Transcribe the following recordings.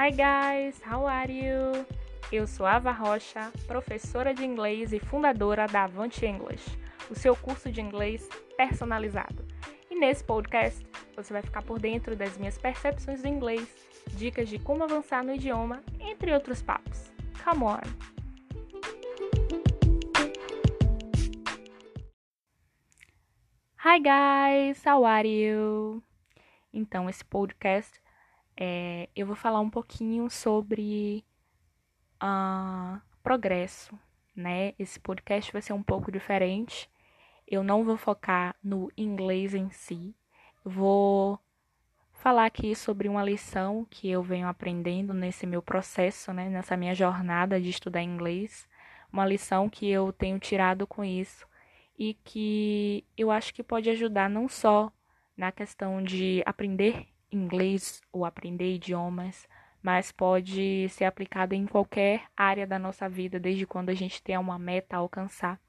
Hi guys, how are you? Eu sou Ava Rocha, professora de inglês e fundadora da Avante English, o seu curso de inglês personalizado. E nesse podcast você vai ficar por dentro das minhas percepções do inglês, dicas de como avançar no idioma, entre outros papos. Come on! Hi guys, how are you? Então, esse podcast é, eu vou falar um pouquinho sobre uh, progresso, né? Esse podcast vai ser um pouco diferente. Eu não vou focar no inglês em si. Vou falar aqui sobre uma lição que eu venho aprendendo nesse meu processo, né? Nessa minha jornada de estudar inglês. Uma lição que eu tenho tirado com isso e que eu acho que pode ajudar não só na questão de aprender inglês ou aprender idiomas, mas pode ser aplicado em qualquer área da nossa vida, desde quando a gente tem uma meta a alcançar,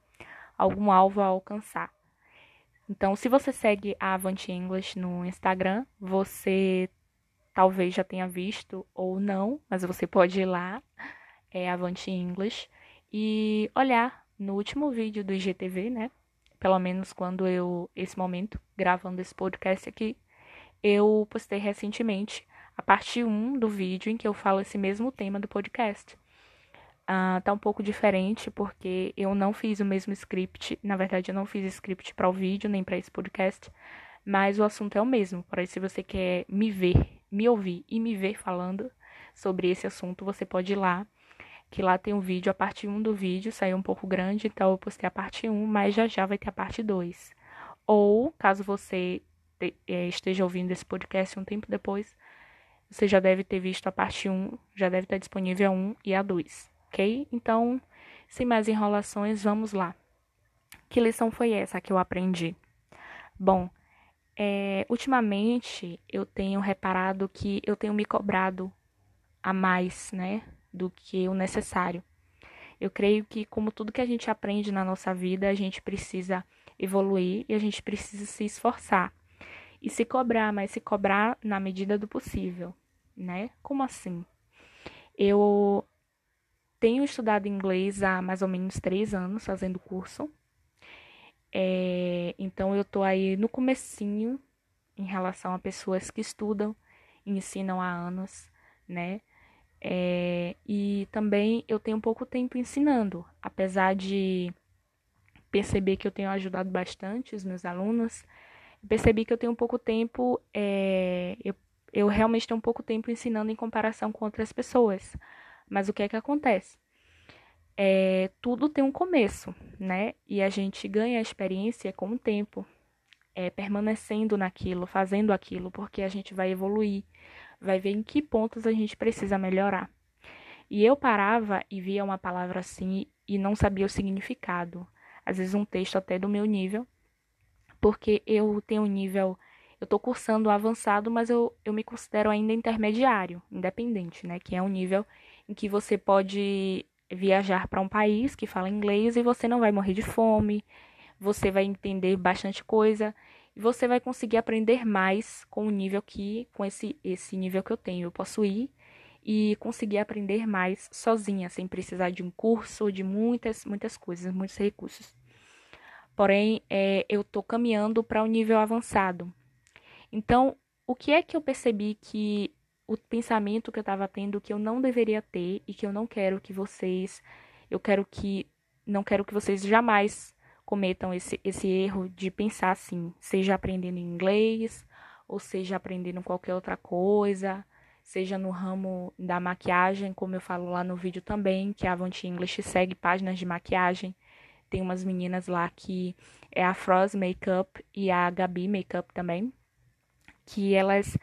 algum alvo a alcançar. Então, se você segue a Avante English no Instagram, você talvez já tenha visto ou não, mas você pode ir lá, é Avante English, e olhar no último vídeo do IGTV, né? Pelo menos quando eu, esse momento, gravando esse podcast aqui, eu postei recentemente a parte 1 do vídeo em que eu falo esse mesmo tema do podcast. Uh, tá um pouco diferente porque eu não fiz o mesmo script, na verdade eu não fiz script para o vídeo nem para esse podcast, mas o assunto é o mesmo. Porém, se você quer me ver, me ouvir e me ver falando sobre esse assunto, você pode ir lá, que lá tem um vídeo, a parte 1 do vídeo saiu um pouco grande, então eu postei a parte 1, mas já já vai ter a parte 2. Ou, caso você esteja ouvindo esse podcast um tempo depois, você já deve ter visto a parte 1, já deve estar disponível a 1 e a 2, ok? Então, sem mais enrolações, vamos lá. Que lição foi essa que eu aprendi? Bom, é, ultimamente eu tenho reparado que eu tenho me cobrado a mais, né, do que o necessário. Eu creio que, como tudo que a gente aprende na nossa vida, a gente precisa evoluir e a gente precisa se esforçar e se cobrar, mas se cobrar na medida do possível, né? Como assim? Eu tenho estudado inglês há mais ou menos três anos, fazendo curso. É, então eu tô aí no comecinho em relação a pessoas que estudam e ensinam há anos, né? É, e também eu tenho pouco tempo ensinando, apesar de perceber que eu tenho ajudado bastante os meus alunos percebi que eu tenho pouco tempo, é, eu, eu realmente tenho pouco tempo ensinando em comparação com outras pessoas. Mas o que é que acontece? É, tudo tem um começo, né? E a gente ganha a experiência com o tempo, é, permanecendo naquilo, fazendo aquilo, porque a gente vai evoluir, vai ver em que pontos a gente precisa melhorar. E eu parava e via uma palavra assim e não sabia o significado. Às vezes um texto até do meu nível, porque eu tenho um nível, eu estou cursando avançado, mas eu, eu me considero ainda intermediário, independente, né? Que é um nível em que você pode viajar para um país que fala inglês e você não vai morrer de fome, você vai entender bastante coisa e você vai conseguir aprender mais com o nível que, com esse, esse nível que eu tenho. Eu posso ir e conseguir aprender mais sozinha, sem precisar de um curso, de muitas, muitas coisas, muitos recursos porém é, eu estou caminhando para um nível avançado. Então, o que é que eu percebi que o pensamento que eu estava tendo que eu não deveria ter e que eu não quero que vocês, eu quero que, não quero que vocês jamais cometam esse, esse erro de pensar assim, seja aprendendo inglês, ou seja aprendendo qualquer outra coisa, seja no ramo da maquiagem, como eu falo lá no vídeo também, que a Avante English segue páginas de maquiagem tem umas meninas lá que é a Frost Makeup e a Gabi Makeup também, que elas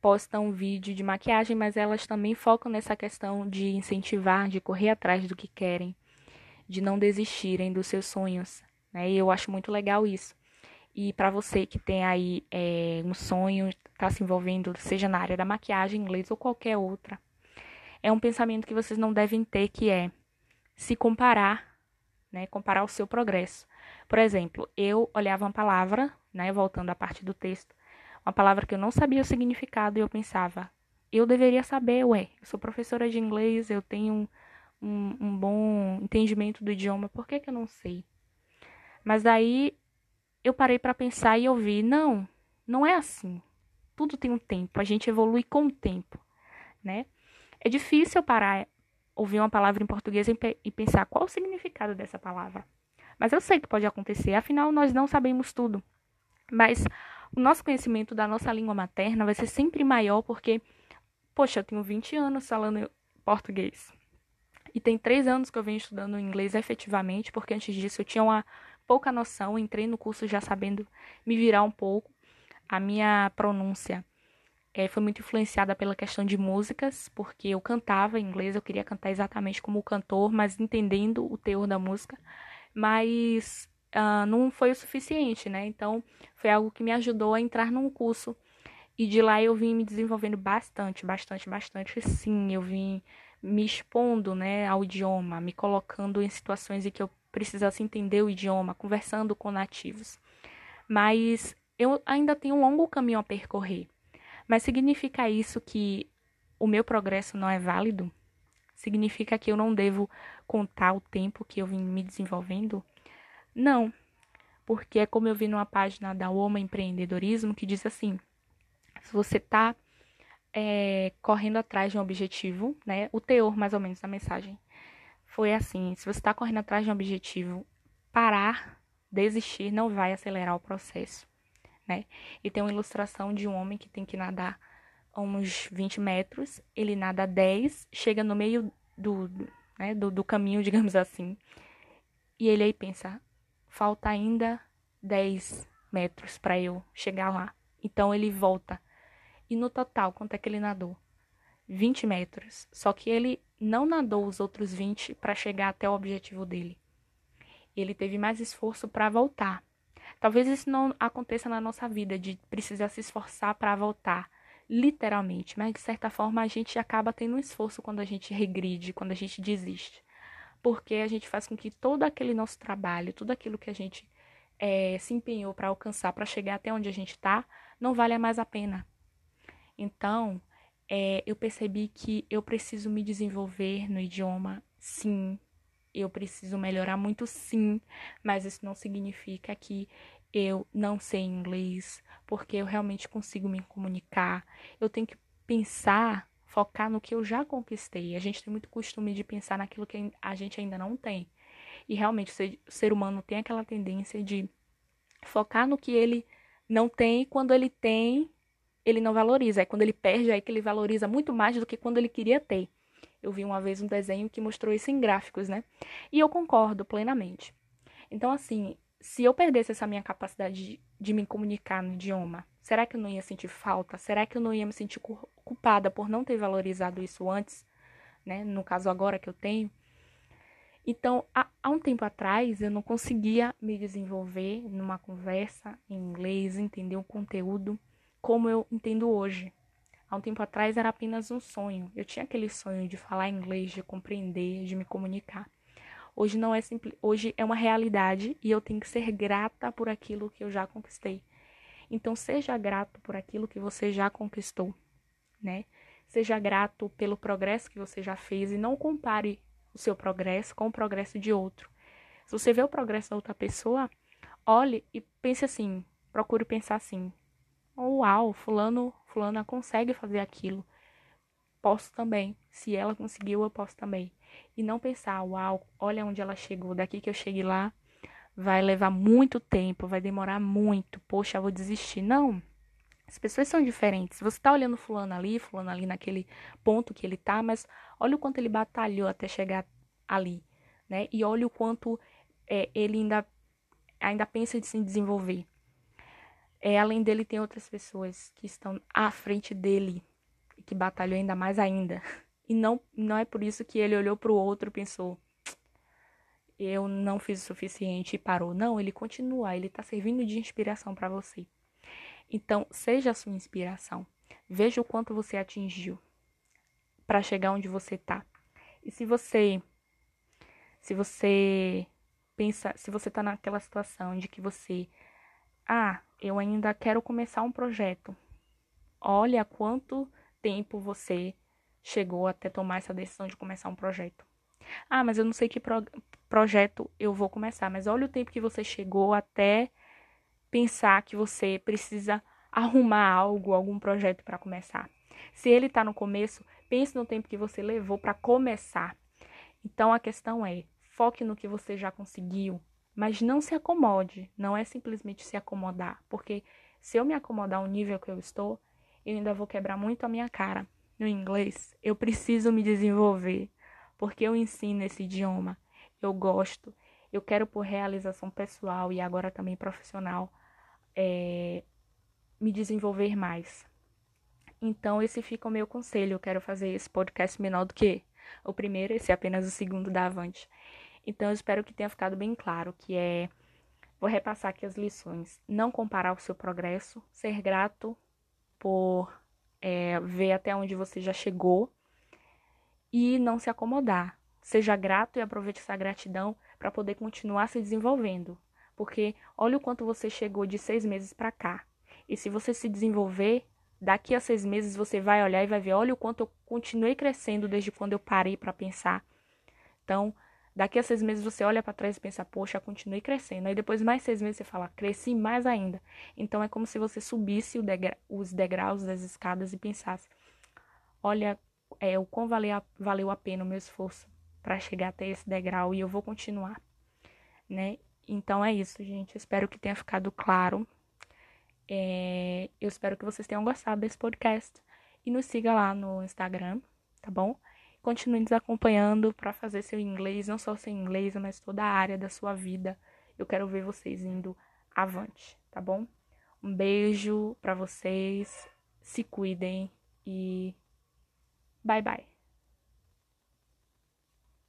postam vídeo de maquiagem, mas elas também focam nessa questão de incentivar, de correr atrás do que querem, de não desistirem dos seus sonhos, né? E eu acho muito legal isso. E para você que tem aí é, um sonho, está se envolvendo, seja na área da maquiagem, inglês ou qualquer outra, é um pensamento que vocês não devem ter, que é se comparar né, comparar o seu progresso. Por exemplo, eu olhava uma palavra, né, voltando à parte do texto, uma palavra que eu não sabia o significado e eu pensava, eu deveria saber, ué, eu sou professora de inglês, eu tenho um, um bom entendimento do idioma, por que, que eu não sei? Mas daí eu parei para pensar e eu vi, não, não é assim. Tudo tem um tempo, a gente evolui com o tempo, né? É difícil parar, ouvir uma palavra em português e pensar qual o significado dessa palavra. Mas eu sei que pode acontecer, afinal nós não sabemos tudo. Mas o nosso conhecimento da nossa língua materna vai ser sempre maior porque, poxa, eu tenho 20 anos falando português. E tem três anos que eu venho estudando inglês efetivamente, porque antes disso eu tinha uma pouca noção, entrei no curso já sabendo me virar um pouco. A minha pronúncia é, foi muito influenciada pela questão de músicas, porque eu cantava em inglês, eu queria cantar exatamente como o cantor, mas entendendo o teor da música. Mas uh, não foi o suficiente, né? Então, foi algo que me ajudou a entrar num curso. E de lá eu vim me desenvolvendo bastante, bastante, bastante. Sim, eu vim me expondo, né, ao idioma, me colocando em situações em que eu precisasse entender o idioma, conversando com nativos. Mas eu ainda tenho um longo caminho a percorrer. Mas significa isso que o meu progresso não é válido? Significa que eu não devo contar o tempo que eu vim me desenvolvendo? Não, porque é como eu vi numa página da Oma Empreendedorismo que diz assim: se você está é, correndo atrás de um objetivo, né? O teor mais ou menos da mensagem foi assim: se você está correndo atrás de um objetivo, parar, desistir não vai acelerar o processo, né? E tem uma ilustração de um homem que tem que nadar uns 20 metros, ele nada 10, chega no meio do, né, do, do caminho, digamos assim, e ele aí pensa: falta ainda 10 metros para eu chegar lá. Então ele volta. E no total, quanto é que ele nadou? 20 metros. Só que ele não nadou os outros 20 para chegar até o objetivo dele. Ele teve mais esforço para voltar. Talvez isso não aconteça na nossa vida, de precisar se esforçar para voltar, literalmente, mas de certa forma a gente acaba tendo um esforço quando a gente regride, quando a gente desiste porque a gente faz com que todo aquele nosso trabalho, tudo aquilo que a gente é, se empenhou para alcançar, para chegar até onde a gente está, não vale mais a pena. Então, é, eu percebi que eu preciso me desenvolver no idioma, sim. Eu preciso melhorar muito, sim. Mas isso não significa que eu não sei inglês, porque eu realmente consigo me comunicar. Eu tenho que pensar focar no que eu já conquistei. A gente tem muito costume de pensar naquilo que a gente ainda não tem. E realmente o ser humano tem aquela tendência de focar no que ele não tem quando ele tem, ele não valoriza. É quando ele perde aí que ele valoriza muito mais do que quando ele queria ter. Eu vi uma vez um desenho que mostrou isso em gráficos, né? E eu concordo plenamente. Então, assim, se eu perdesse essa minha capacidade de, de me comunicar no idioma, Será que eu não ia sentir falta? Será que eu não ia me sentir culpada por não ter valorizado isso antes? Né? No caso agora que eu tenho. Então, há, há um tempo atrás, eu não conseguia me desenvolver numa conversa em inglês, entender o conteúdo como eu entendo hoje. Há um tempo atrás era apenas um sonho. Eu tinha aquele sonho de falar inglês, de compreender, de me comunicar. Hoje não é simples, hoje é uma realidade e eu tenho que ser grata por aquilo que eu já conquistei. Então seja grato por aquilo que você já conquistou, né? Seja grato pelo progresso que você já fez e não compare o seu progresso com o progresso de outro. Se você vê o progresso da outra pessoa, olhe e pense assim, procure pensar assim: "Uau, fulano, fulana consegue fazer aquilo. Posso também. Se ela conseguiu, eu posso também." E não pensar: "Uau, olha onde ela chegou, daqui que eu cheguei lá, vai levar muito tempo, vai demorar muito, poxa, vou desistir. Não. As pessoas são diferentes. Você tá olhando fulano ali, fulano ali naquele ponto que ele tá, mas olha o quanto ele batalhou até chegar ali, né? E olha o quanto é, ele ainda, ainda pensa em se desenvolver. É, além dele, tem outras pessoas que estão à frente dele e que batalhou ainda mais ainda. E não, não é por isso que ele olhou para o outro e pensou: eu não fiz o suficiente e parou. Não, ele continua, ele está servindo de inspiração para você. Então, seja a sua inspiração. Veja o quanto você atingiu para chegar onde você está. E se você se você pensa, se você está naquela situação de que você ah, eu ainda quero começar um projeto. Olha quanto tempo você chegou até tomar essa decisão de começar um projeto. Ah, mas eu não sei que pro projeto eu vou começar, mas olha o tempo que você chegou até pensar que você precisa arrumar algo, algum projeto para começar. Se ele está no começo, pense no tempo que você levou para começar. Então a questão é: foque no que você já conseguiu, mas não se acomode. Não é simplesmente se acomodar, porque se eu me acomodar ao nível que eu estou, eu ainda vou quebrar muito a minha cara. No inglês, eu preciso me desenvolver, porque eu ensino esse idioma, eu gosto, eu quero por realização pessoal e agora também profissional é, me desenvolver mais. Então, esse fica o meu conselho. Eu quero fazer esse podcast menor do que o primeiro, esse é apenas o segundo da Avante. Então, eu espero que tenha ficado bem claro que é. Vou repassar aqui as lições. Não comparar o seu progresso, ser grato por é, ver até onde você já chegou e não se acomodar. Seja grato e aproveite essa gratidão para poder continuar se desenvolvendo. Porque olha o quanto você chegou de seis meses para cá. E se você se desenvolver, daqui a seis meses você vai olhar e vai ver, olha o quanto eu continuei crescendo desde quando eu parei para pensar. Então, daqui a seis meses você olha para trás e pensa, poxa, continuei crescendo. Aí depois mais seis meses você fala, cresci mais ainda. Então é como se você subisse degra os degraus das escadas e pensasse, olha, é, o quão valeu a, valeu a pena o meu esforço para chegar até esse degrau e eu vou continuar, né? Então é isso, gente. Espero que tenha ficado claro. É, eu espero que vocês tenham gostado desse podcast. E nos siga lá no Instagram, tá bom? Continue nos acompanhando para fazer seu inglês, não só seu inglês, mas toda a área da sua vida. Eu quero ver vocês indo avante, tá bom? Um beijo para vocês, se cuidem e bye bye.